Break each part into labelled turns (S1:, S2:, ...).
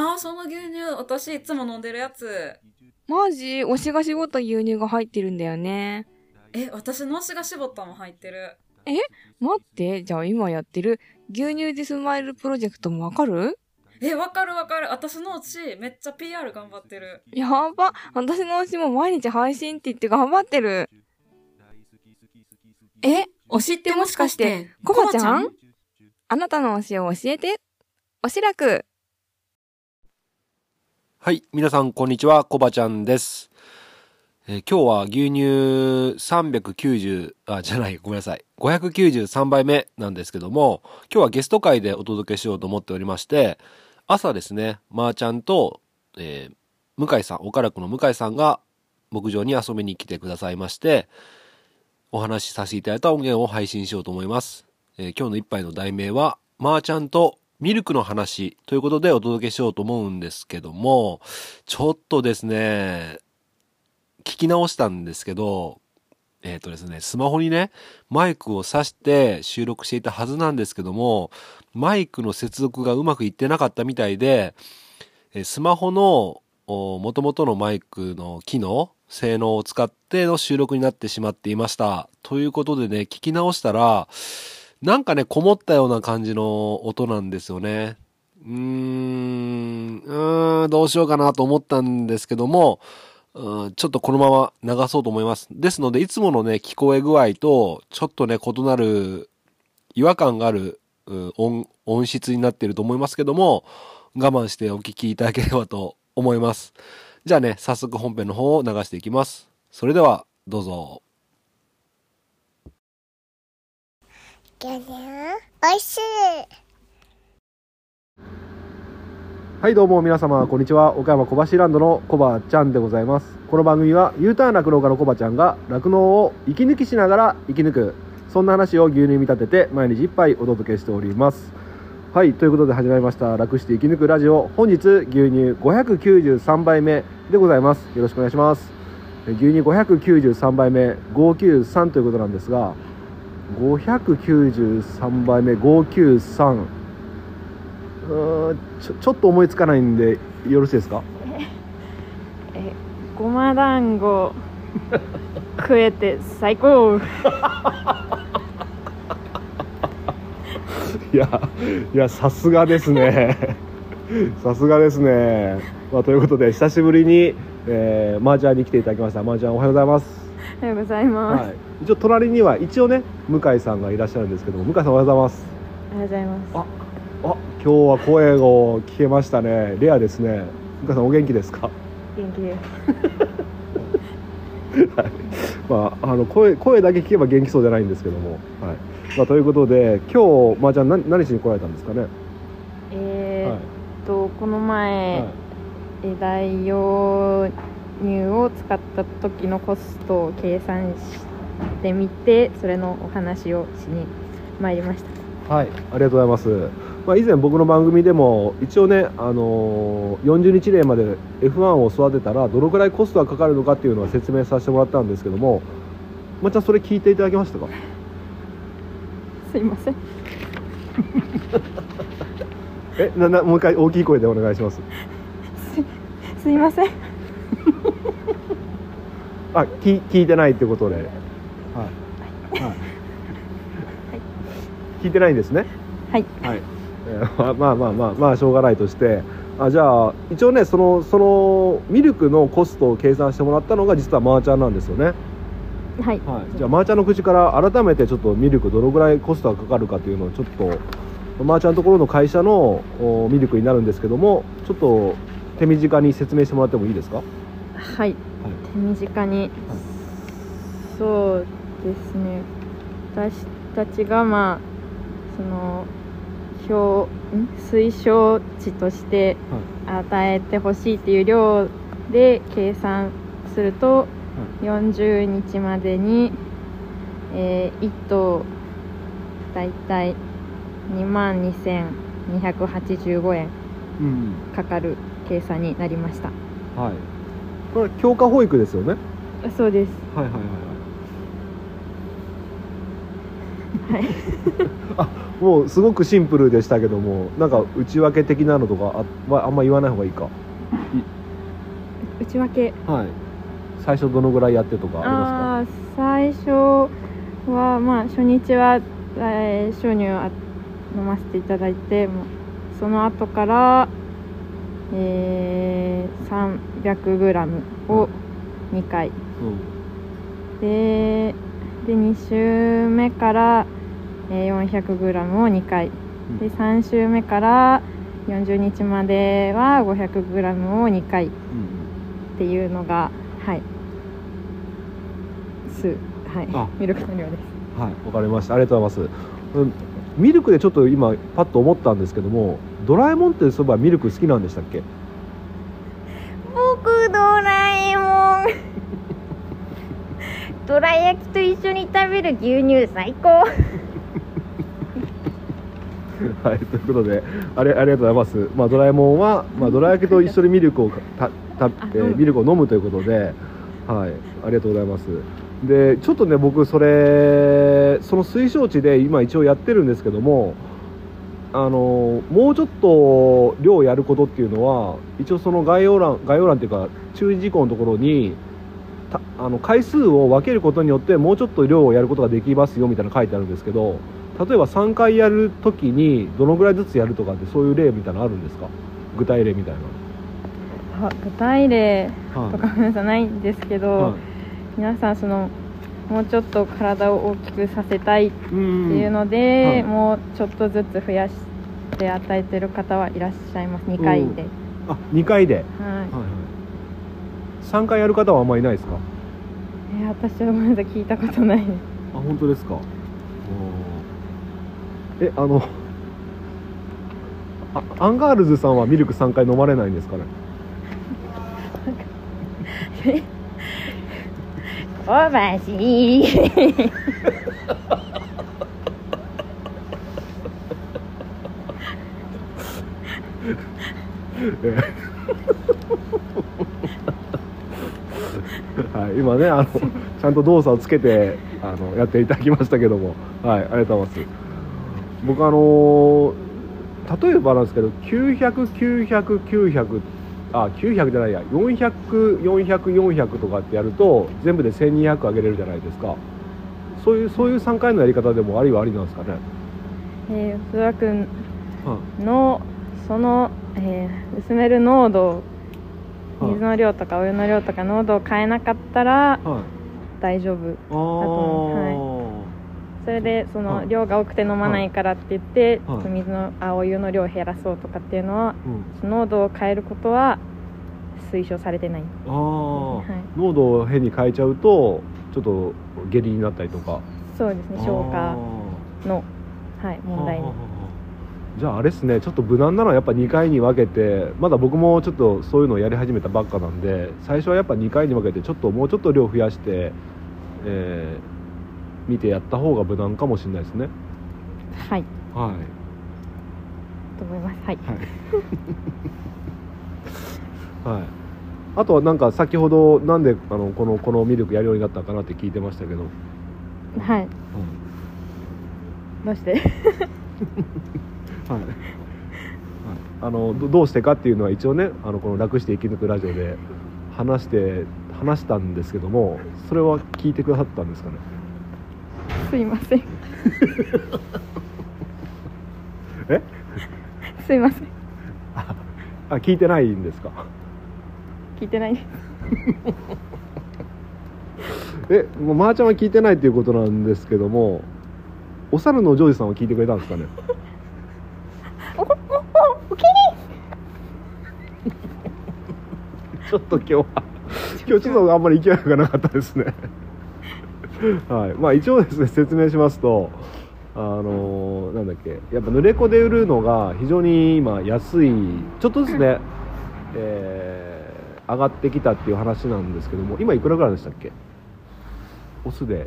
S1: あーその牛乳私いつも飲んでるやつ。
S2: マジ？推しが絞った牛乳が入ってるんだよね。
S1: え私の推しが絞ったも入ってる。
S2: 待って、じゃあ今やってる牛乳でスマイルプロジェクトもわかる？
S1: えわかるわかる。私の推しめっちゃ PR 頑張ってる。
S2: やば。私の推しも毎日配信って言って頑張ってる。え、推しってもしかして、コバちゃん？あなたの推しを教えて。おしらく。
S3: はい、皆さんこんにちは、コバちゃんです。えー今日は牛乳390、あ、じゃない、ごめんなさい。593杯目なんですけども、今日はゲスト会でお届けしようと思っておりまして、朝ですね、まー、ちゃんと、えー向井さん、岡楽の向井さんが牧場に遊びに来てくださいまして、お話しさせていただいた音源を配信しようと思います。えー今日の一杯の題名は、まー、ちゃんとミルクの話ということでお届けしようと思うんですけども、ちょっとですね、聞き直したんですけど、えっ、とですね、スマホにね、マイクを挿して収録していたはずなんですけども、マイクの接続がうまくいってなかったみたいで、スマホの元々のマイクの機能、性能を使っての収録になってしまっていました。ということでね、聞き直したら、なんかね、こもったような感じの音なんですよね。うーん、うーん、どうしようかなと思ったんですけども、うんちょっとこのまま流そうと思います。ですので、いつものね、聞こえ具合と、ちょっとね、異なる、違和感がある、音、音質になっていると思いますけども、我慢してお聞きいただければと思います。じゃあね、早速本編の方を流していきます。それでは、どうぞ。
S4: 牛乳おいしい
S3: はいどうも皆様こんにちは。岡山小橋ランドのコバちゃんでございます。この番組は U ターン酪農家のコバちゃんが酪農を息抜きしながら生き抜くそんな話を牛乳見立てて毎日一杯お届けしております。はいということで始まりました楽して生き抜くラジオ。本日牛乳593杯目でございます。よろしくお願いします。牛乳593杯目593ということなんですが593杯目593うーんちょちょっと思いつかないんでよろしいですか？
S2: え、ごま団子。食えて最高。
S3: いやいやさすがですね。さすがですね、まあ、ということで久しぶりに、えー、マージャンに来ていただきました。マージャンおはようございます、
S2: おはようございます。
S3: はい、一応隣には一応ね向井さんがいらっしゃるんですけども向井さんおはようございます。
S2: おはようございます。
S3: ああ今日は声を聞けましたね。レアですね。向井さんお元気ですか？
S2: 元気です。
S3: まあ、あの声声だけ聞けば元気そうじゃないんですけども、はい。まあ、ということで今日まあじゃあ何何しに来られたんですかね、
S2: え
S3: はい
S2: ーっと、この前、
S3: はい。
S2: え代用乳を使った時のコストを計算してみてそれのお話をしに参りました。
S3: はい、ありがとうございます。まあ、以前僕の番組でも一応ね、あのー40日例まで F1 を育てたらどのくらいコストがかかるのかっていうのは説明させてもらったんですけども、まあ、じゃあそれ聞いていただけましたか？
S2: すいません。
S3: えななもう一回大きい声でお願いします。
S2: すすいません。
S3: あ聞聞いてないってことではい、はい、聞いてないんですね？
S2: はい。
S3: はい、えーまあまあまあまあしょうがないとして。あじゃあ一応ねそのそのミルクのコストを計算してもらったのが実はマーちゃんなんですよね。
S2: はい。
S3: はい、じゃあまーちゃんの口から改めてちょっとミルクどのぐらいコストがかかるかというのをちょっとまーちゃんのところの会社のおミルクになるんですけどもちょっと手短に説明してもらってもいいですか？
S2: はい、手短に、そうですね。私たちがまあその表ん？推奨値として与えてほしいっていう量で計算すると、40日までに、え1頭だいたい2万2285円
S3: うん。
S2: かかる計算になりました。
S3: はい。これ強化保育ですよね？
S2: そうです。
S3: はいはいはいはい。
S2: は い
S3: あもうすごくシンプルでしたけどもなんか内訳的なのとかあはあんま言わない方がいいか？
S2: 内訳。
S3: はい。最初どのぐらいやってとかありま
S2: あー最初はまあ初日は、えー鍾乳を飲ませていただいてその後から、えー、300g を2回。
S3: すか、
S2: でで2週目から、えー 400g を2回。
S3: うん。
S2: で3週目から40日までは 500g を2回。っ
S3: うん。
S2: ていうのがはい。数。はい。
S3: あ。
S2: ミルクの量です。
S3: はい。わかりました。ありがとうございます、うん、ミルクでちょっと今パッと思ったんですけどもドラえもんってそういえばミルク好きなんでしたっけ
S4: 僕ドラえもんどら焼きと一緒に食べる牛乳最高。
S3: はい、ということであれありがとうございます、まあ、ドラえもんは、まあ、どら焼きと一緒にミルクをたた、えーミルクを飲むということで、はい、ありがとうございます。でちょっとね僕それその推奨値で今一応やってるんですけどもあのもうちょっと量やることっていうのは一応その概要欄概要欄っていうか注意事項のところにたあの回数を分けることによってもうちょっと量をやることができますよみたいなの書いてあるんですけど例えば3回やるときにどのぐらいずつやるとかってそういう例みたいなのあるんですか？具体例みたい
S2: あ具体例とかごめんなさいないんですけど、
S3: はい。
S2: 皆さんそのもうちょっと体を大きくさせたいって
S3: うん
S2: いうので、
S3: はい。
S2: もうちょっとずつ増やして与えてる方はいらっしゃいます。2回で、
S3: あ2回で、はい。
S2: は
S3: はい、3回やる方はあんまりいないですか？
S2: いえー私はごめんなさい聞いたことない。です
S3: あ本当ですか？えあのあアンガールズさんはミルク3回飲まれないんですかね？
S4: おばし。い
S3: はい、今ねあのちゃんと動作をつけてあのやっていただきましたけども。はいありがとうございます。僕あの例えばなんですけど900900900900あ900じゃないや。400400400とかってやると全部で1200上げれるじゃないですか。そういうそういう3回のやり方でもありはありなんですかね、
S2: えー、須田君
S3: は
S2: のその、えー薄める濃度水の量とかお湯の量とか濃度を変えなかったら
S3: はい。
S2: 大丈夫
S3: あー
S2: それでそ
S3: はい。
S2: の量が多くて飲まないからって言って、
S3: はい。
S2: 水のあお湯の量を減らそうとかっていうのは
S3: うん。
S2: 濃度を変えることは推奨されてない。はい。
S3: 濃度を変に変えちゃうとちょっと下痢になったりとか。
S2: そうですね。消化の、はい、問題に。
S3: にじゃああれですねちょっと無難なのはやっぱ2回に分けてまだ僕もちょっとそういうのをやり始めたばっかなんで最初はやっぱ2回に分けてちょっともうちょっと量増やして、えー見てやった方が無難かもしれないですね。
S2: はい。
S3: はい。
S2: と思います。はい。
S3: はい、はい、あとはなんか先ほどなんであのこのこのミルクやるようになったかなって聞いてましたけど、
S2: はい。
S3: うん
S2: どうして？
S3: はい、はい、あのどどうしてかっていうのは一応ねあのこの「楽して生き抜くラジオ」で話して話したんですけどもそれは聞いてくださったんですかね？
S2: すいません。
S3: え？
S2: すいません。
S3: あ聞いてないんですか？
S2: 聞いてない。です
S3: えもうまーちゃんは聞いてないっていうことなんですけどもお猿のジョージさんは聞いてくれたんですかね
S4: おおおおき
S3: ちょっと今日は今日ちょっとあんまり勢いがなかったですね。はい。まあ一応ですね説明しますとあのーなんだっけ。やっぱ濡れ子で売るのが非常に今安い。ちょっとずつね、えー上がってきたっていう話なんですけども今いくらぐらいでしたっけ？オスで。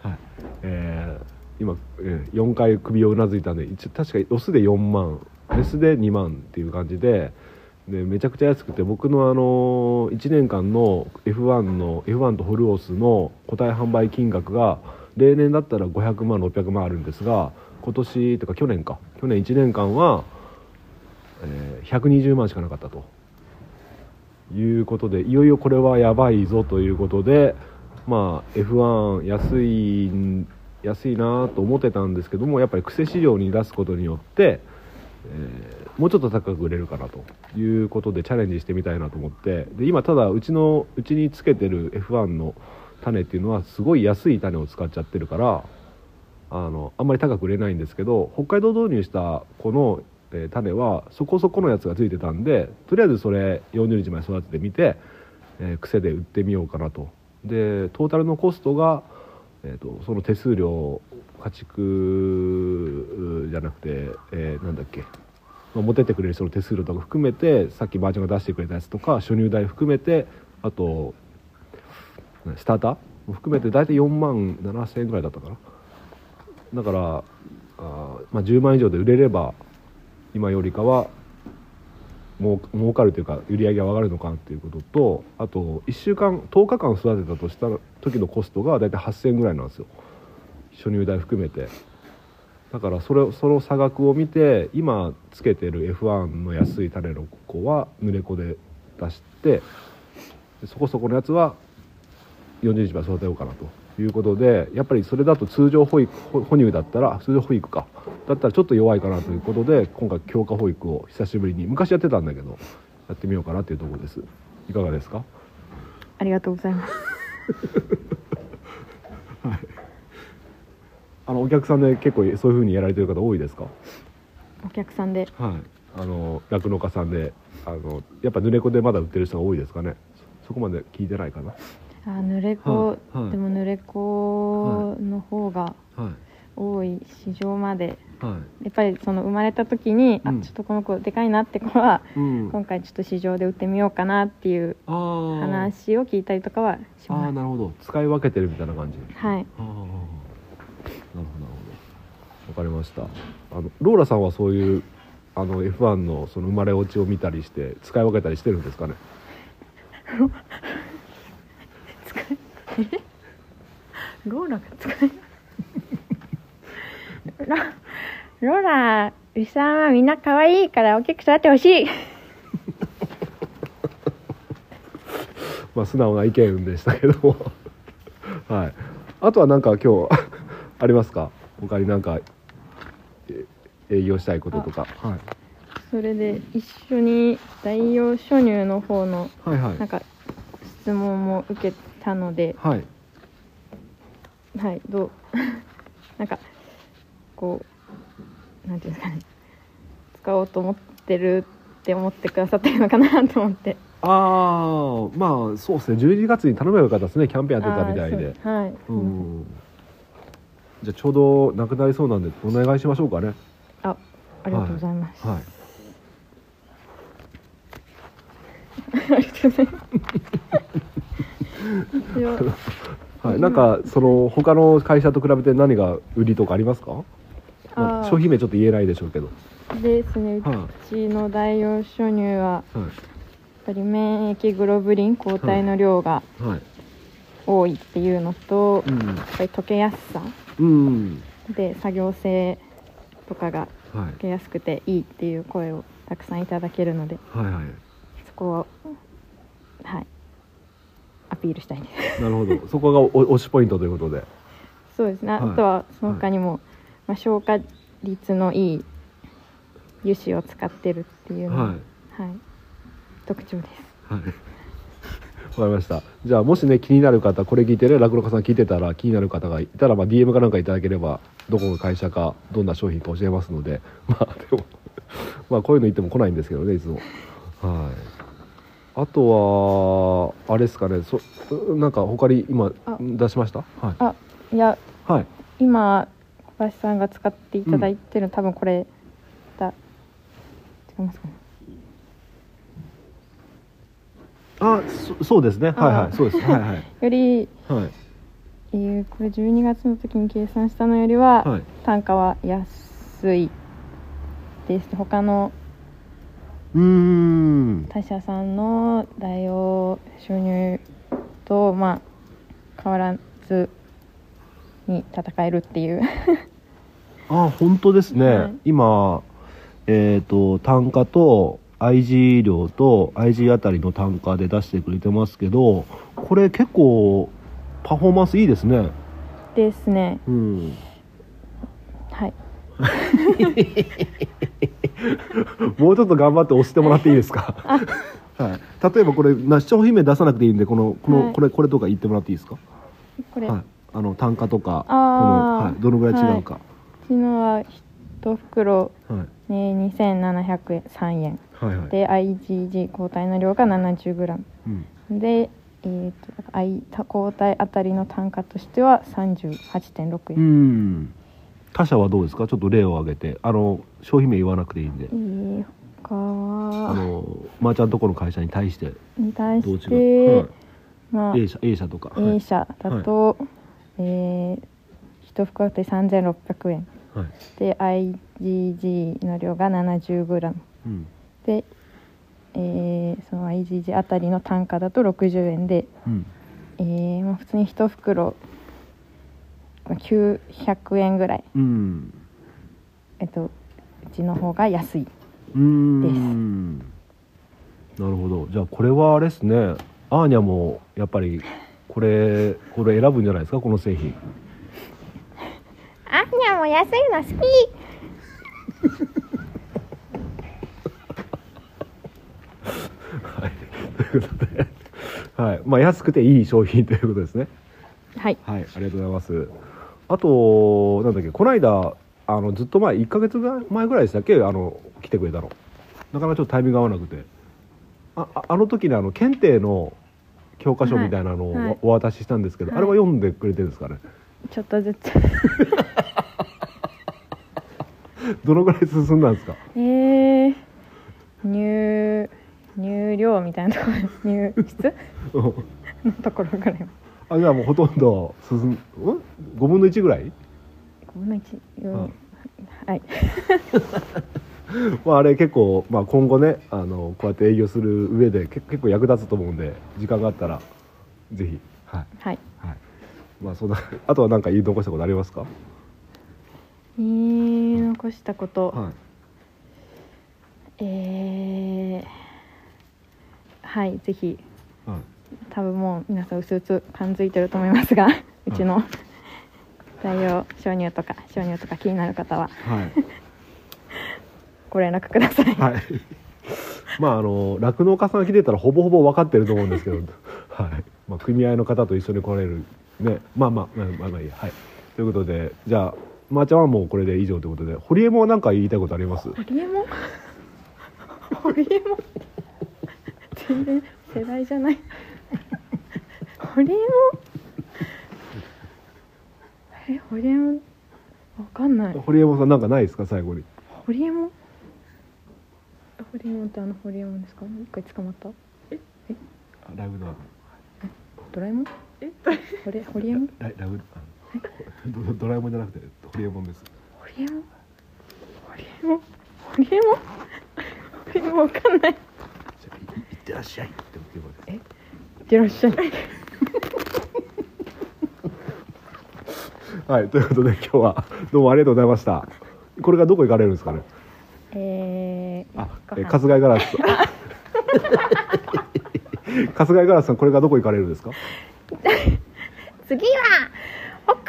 S3: はい。えー今、えー4回首をうなずいたんで確かオスで4万メスで2万っていう感じででめちゃくちゃ安くて僕のあの1年間の F1 の F1 とホルオスの個体販売金額が例年だったら500万600万あるんですが今年とか去年か。去年1年間は、えー120万しかなかったと。いうことでいよいよこれはやばいぞということでまあ F1 安い安いなと思ってたんですけどもやっぱり癖市場に出すことによって、えーもうちょっと高く売れるかなということでチャレンジしてみたいなと思って。で今ただうちのうちにつけてる F1 の種っていうのはすごい安い種を使っちゃってるからあのあんまり高く売れないんですけど北海道導入したこの、え種はそこそこのやつがついてたんでとりあえずそれ40日まで育ててみて、えー癖で売ってみようかなと。でトータルのコストが、えー、とその手数料家畜じゃなくて、えーなんだっけ持ってってくれる人の手数料とか含めてさっきばあちゃんが出してくれたやつとか初入代含めてあとスターターも含めて大体4万7千円ぐらいだったかな。だからあー、まあ、10万以上で売れれば今よりかはもう儲かるというか売り上げが上がるのかなっていうこととあと1週間10日間育てたとした時のコストが大体8000円ぐらいなんですよ。初入代含めてだからそれその差額を見て今つけてる F1 の安い種の子は濡れ子で出してそこそこのやつは40日まで育てようかなということでやっぱりそれだと通常保育哺乳だったら通常保育かだったらちょっと弱いかなということで今回強化保育を久しぶりに昔やってたんだけどやってみようかなっていうところです。いかがですか？
S2: ありがとうございます。
S3: あのお客さんで結構そういう風にやられてる方多いですか？
S2: お客さんで。
S3: はい。あの酪農家さんであのやっぱ濡れ子でまだ売ってる人が多いですかね？そこまで聞いてないかな。
S2: あ濡れ子、
S3: はい。はい。
S2: でも濡れ子の方が
S3: はい。
S2: 多い市場まで。
S3: はい。
S2: やっぱりその生まれた時に、
S3: うん。
S2: あちょっとこの子でかいなって子は
S3: うん。
S2: 今回ちょっと市場で売ってみようかなっていう話を聞いたりとかはし
S3: あ
S2: ます。
S3: ーなるほど。使い分けてるみたいな感じ。
S2: はい。
S3: ああなるほどなるほど。わかりました。あのローラさんはそういうあの F1 のその生まれ落ちを見たりして使い分けたりしてるんですかね？
S2: ローラが使えロローラ牛さんはみんな可愛いから大きく育ってほしい。
S3: まあ素直な意見でしたけども。はい。あとは何か今日ありますか？他になんかえ営業したいこととか。はい。
S2: それで一緒に代用初乳の方の
S3: はいはい。
S2: なんか質問も受けたので。
S3: はい。
S2: はいどう？なんかこうなんていうんですかね。使おうと思ってるって思ってくださってるのかなと思って。
S3: ああまあそうですね。12月に頼めばよかったですね。キャンペーンやってたみたいで。
S2: はい、
S3: うんじゃあちょうどなくなりそうなんでお願いしましょうかね。
S2: あありがとうございます、
S3: はい。
S2: ありがとうございます。
S3: はい、なんかその他の会社と比べて何が売りとかありますか、まあ、商品名ちょっと言えないでしょうけど、
S2: ですね。う
S3: は
S2: ちの代用初乳はや
S3: はい。
S2: っぱり免疫グロブリン抗体の量が
S3: はい。
S2: 多いっていうのと、
S3: うん。
S2: やっぱり溶けやすさ。
S3: うん
S2: で作業性とかが
S3: はい
S2: 溶けやすくていいっていう声をたくさんいただけるので
S3: はいはい。
S2: そこははい。アピールしたいです。
S3: なるほど。そこがお推しポイントということで。
S2: そうですね、
S3: はい。
S2: あとはその他にも、まあ、消化率のいい油脂を使ってるっていうのが
S3: はい。
S2: はい、特徴です。
S3: はい。わかりました。じゃあもしね気になる方これ聞いてね落語家さん聞いてたら気になる方がいたら、まあ、DM かなんかいただければどこの会社かどんな商品か教えますので。まあでもまあこういうの言っても来ないんですけどねいつも。はい。あとはあれですかねそなんか他に今
S2: あ。
S3: 出しました？はい。
S2: あいや
S3: はい。
S2: 今小林さんが使っていただいてるの、多分これだ。違いますかね
S3: あそそうですね。はいは
S2: あ
S3: い。そうです。はいはい。
S2: より、
S3: はい。
S2: えーこれ12月の時に計算したのよりは、
S3: はい。
S2: 単価は安いです。他の
S3: うーん。
S2: 他社さんの代用収入とまあ変わらずに戦えるっていう。
S3: あ本当ですね、
S2: はい。
S3: 今えっ、と単価と IG 量と IG あたりの単価で出してくれてますけどこれ結構パフォーマンスいいですね。
S2: ですね。
S3: うん。
S2: はい。
S3: もうちょっと頑張って押してもらっていいですか？はい、例えばこれな商品名出さなくていいんでこのこの、
S2: はい。
S3: これこれとか言ってもらっていいですか？
S2: これ、
S3: はい。あの単価とかこ
S2: あ
S3: の、
S2: ー
S3: はい、どのぐらい違うか。
S2: 昨日は1袋、
S3: はい
S2: ね、2703円。
S3: はいはい。
S2: で IgG 抗体の量が 70g
S3: うん。
S2: で、えー、と I 抗体あたりの単価としては38.6
S3: う
S2: 円、
S3: ん。他社はどうですか？ちょっと例を挙げて。あの商品名言わなくていいんで。
S2: えー、他
S3: あ
S2: は
S3: のまーちゃんとこの会社に対して。
S2: に対
S3: どう
S2: し
S3: 違う、
S2: て、まあ
S3: はい、A 社 A 社とか、はい。
S2: A 社だと、えー、1袋あたり3600円
S3: はい。
S2: で IgG の量が 70g
S3: うん。
S2: で、えーその IgG あたりの単価だと60円で、
S3: うん。
S2: えーまあ、普通に1袋まあ900円ぐらい、
S3: うん。
S2: えっと、うちの方が安い。
S3: うーん。なるほど。じゃあこれはあれですね。アーニャもやっぱりこれこれ選ぶんじゃないですか？この製品
S2: あにゃも安いの好
S3: はい。ということで。はい。まあ安くていい商品ということですね。
S2: きはい。
S3: はい、ありがとうございます。あと、なんだっけ、この間、あの、ずっと前、1ヶ月前ぐらいでしたっけ、あの、来てくれたの。なかなかちょっとタイミング合わなくて。あ、ああの時にあの、検定の教科書みたいなのを
S2: はい。はい。
S3: おお渡ししたんですけど、
S2: はい
S3: あれは読んでくれてるんですかね？
S2: ちょっとずつ
S3: どのぐらい進んだんですか？
S2: えー、入入量みたいなところ入室？のところぐらい。は
S3: あ、じゃあもうほとんど進ん、ん ?5 分の1ぐらい
S2: ？5分の1、うん。
S3: はい
S2: はい。
S3: まあ、あれ結構、まあ、今後ねあのこうやって営業する上でけ結構役立つと思うんで時間があったらぜひ。はい。
S2: はい。
S3: はい。まあそんなあとは何か言い残したことありますか？
S2: 言い残したこと、
S3: はい。
S2: えー、はいぜひ
S3: はい。
S2: 多分もう皆さんうすうす感づいてると思いますがうちの代用鍾乳とか鍾乳とか気になる方は
S3: はい。
S2: ご連絡ください。
S3: はい。まああの酪農家さんが来てたらほぼほぼ分かってると思うんですけど、はい。まあ組合の方と一緒に来られるね。まあまあまあまあまあいいやはい。ということでじゃあまー、ちゃんはもうこれで以上ということで。堀江も何か言いたいことあります？
S2: ホリエモンホリエモン全然世代じゃない。ホリエモンえホリエモンわかんない。
S3: 堀江もさんなんかないですか？最後に？
S2: ホリエモンホリエモンってあのホリエモンですか？一回捕まった？
S3: あライブドラ
S2: ドラえもん？え？ホリホリエモン
S3: ライライブあのド ドラえもんじゃなくて堀江もんです。
S2: ホリエモンホリエモン？ホリエモン？ホリエモンわかんない
S3: じゃあいいってらっしゃいって言えばいい
S2: いってらっしゃい
S3: はい、ということで今日はどうもありがとうございました。これがどこ行かれるんですかね？
S2: えー、
S3: あ、え春日井ガラス。春日井ガラスさん、これがどこ行かれるんですか？
S2: 次はホクホク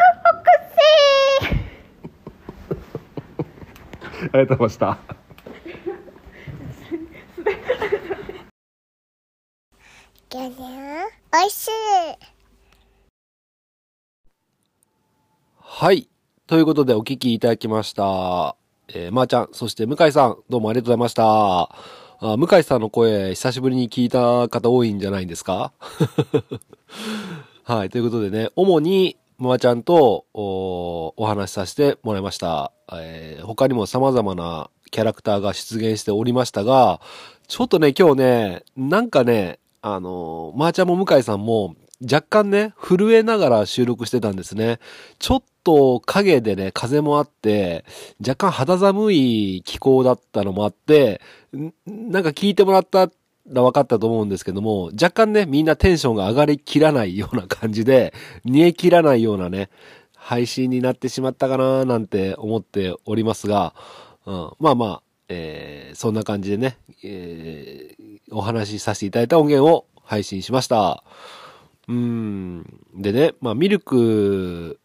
S2: セー
S3: ありがとうございました。
S4: ギャニャンおいしい
S3: はい、ということでお聞きいただきました。えー、まー、ちゃん、そして向井さん、どうもありがとうございました。あ向井さんの声、久しぶりに聞いた方多いんじゃないんですか？はい、ということでね、主に、まーちゃんとお話しさせてもらいました。えー他にも様々なキャラクターが出現しておりましたが、ちょっとね、今日ね、なんかね、あのー、まーちゃんも向井さんも、若干ね、震えながら収録してたんですね。ちょっと影でね、風もあって、若干肌寒い気候だったのもあって、なんか聞いてもらった分かったと思うんですけども、若干ね、みんなテンションが上がりきらないような感じで、煮え切らないようなね、配信になってしまったかななんて思っておりますが、うん、まあまあ、えーそんな感じでね、えーお話しさせていただいた音源を配信しました。うん。でね、まあ、ミルク、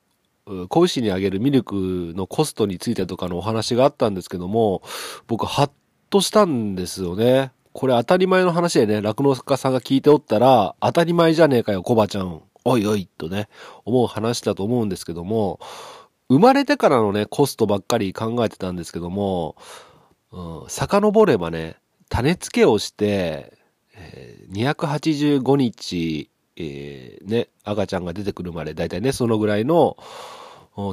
S3: 子牛にあげるミルクのコストについてとかのお話があったんですけども、僕、ハッとしたんですよね。これ当たり前の話でね、酪農家さんが聞いておったら、当たり前じゃねえかよ、コバちゃん。おいおい、とね、思う話だと思うんですけども、生まれてからのね、コストばっかり考えてたんですけども、うん、遡ればね、種付けをして、えー285日、えーね、赤ちゃんが出てくるまで、だいたいね、そのぐらいの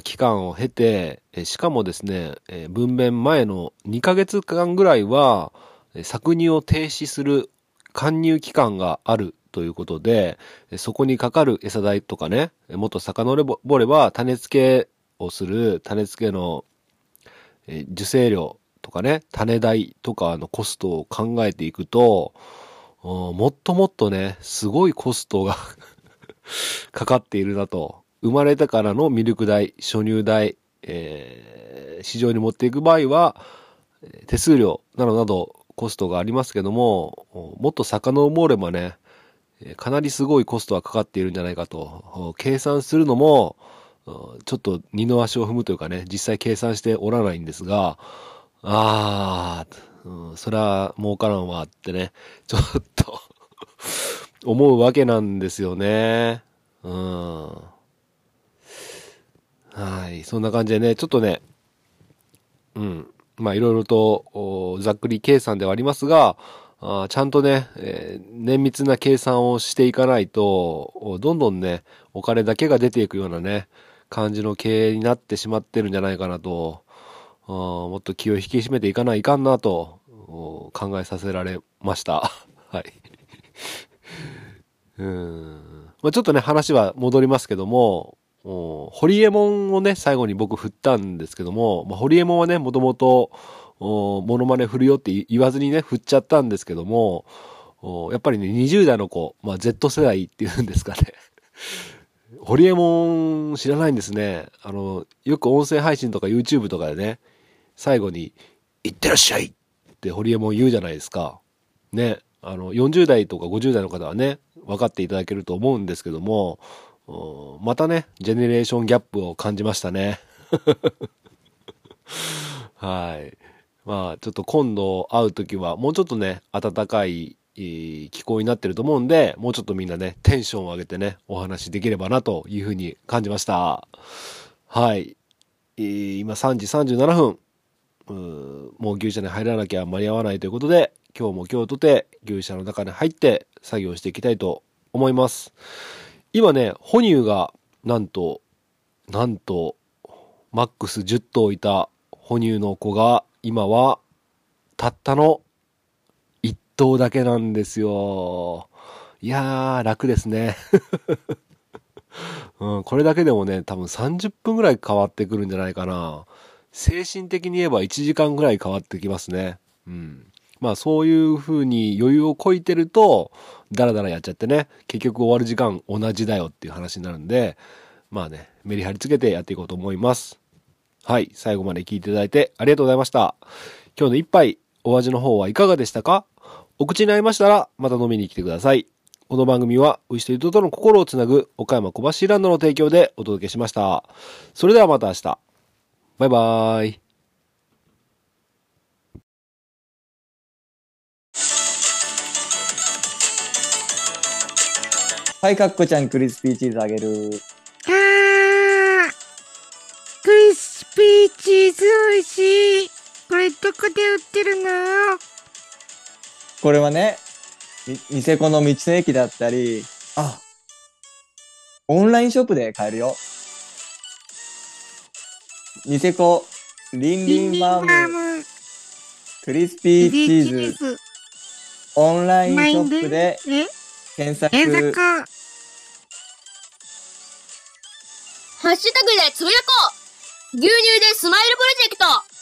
S3: 期間を経て、しかもですね、分娩前の2ヶ月間ぐらいは、搾乳を停止する貫入期間があるということで、そこにかかる餌代とかね、もっと遡れば種付けをする種付けの、受精量とかね、種代とかのコストを考えていくと、もっともっとね、すごいコストが かかっているなと。生まれてからのミルク代、初乳代、えー市場に持っていく場合は、手数料などなどコストがありますけども、もっと遡ればね、かなりすごいコストはかかっているんじゃないかと、計算するのも、ちょっと二の足を踏むというかね、実際計算しておらないんですが、あー、うん、それは儲からんわってね、ちょっと 思うわけなんですよね。うん。はい。そんな感じでね、ちょっとね、うん。まあ、いろいろと、ざっくり計算ではありますが、あちゃんとね、えー綿密な計算をしていかないと、どんどんね、お金だけが出ていくようなね、感じの経営になってしまってるんじゃないかなと、あもっと気を引き締めていかないかんなと、考えさせられました。はい。うん。まあ、ちょっとね、話は戻りますけども、ホリエモンをね、最後に僕振ったんですけども、まあ、ホリエモンはね、もともと、モノマネ振るよって言わずにね、振っちゃったんですけども、やっぱりね、20代の子、まあ、Z 世代っていうんですかね。ホリエモン知らないんですね。あの、よく音声配信とか YouTube とかでね、最後に、いってらっしゃいってホリエモン言うじゃないですか。ね。あの、40代とか50代の方はね、分かっていただけると思うんですけども、またね、ジェネレーションギャップを感じましたね。はい。まあ、ちょっと今度会うときは、もうちょっとね、暖かい、気候になってると思うんで、もうちょっとみんなね、テンションを上げてね、お話しできればなというふうに感じました。はい。今3時37分。もう牛舎に入らなきゃ間に合わないということで、今日も今日とて牛舎の中に入って作業していきたいと思います。今ね、哺乳がなんと、なんと、マックス10頭いた哺乳の子が今はたったの1頭だけなんですよ。いやー、楽ですね。うん、これだけでもね、多分30分ぐらい変わってくるんじゃないかな。精神的に言えば1時間ぐらい変わってきますね。うん。まあそういう風に余裕をこいてると、ダラダラやっちゃってね、結局終わる時間同じだよっていう話になるんで、まあね、メリハリつけてやっていこうと思います。はい、最後まで聞いていただいてありがとうございました。今日の一杯、お味の方はいかがでしたか？お口に合いましたら、また飲みに来てください。この番組は、牛と人との心をつなぐ、岡山小橋ランドの提供でお届けしました。それではまた明日。バイバーイ。
S5: はい、かっこちゃん、クリスピーチーズあげる。
S6: あークリスピーチーズ美味しい。これどこで売ってるの？
S5: これはね、みニセコの道の駅だったり、あ、オンラインショップで買えるよ。ニセコ、リンリンファーム、
S6: ム、
S5: クリスピーチーズ、
S6: ズ、
S5: オンラインショップで
S6: え？
S5: 検索。
S6: 検索。
S7: ハッシュタグでつぶやこう牛乳でスマイルプロジェクト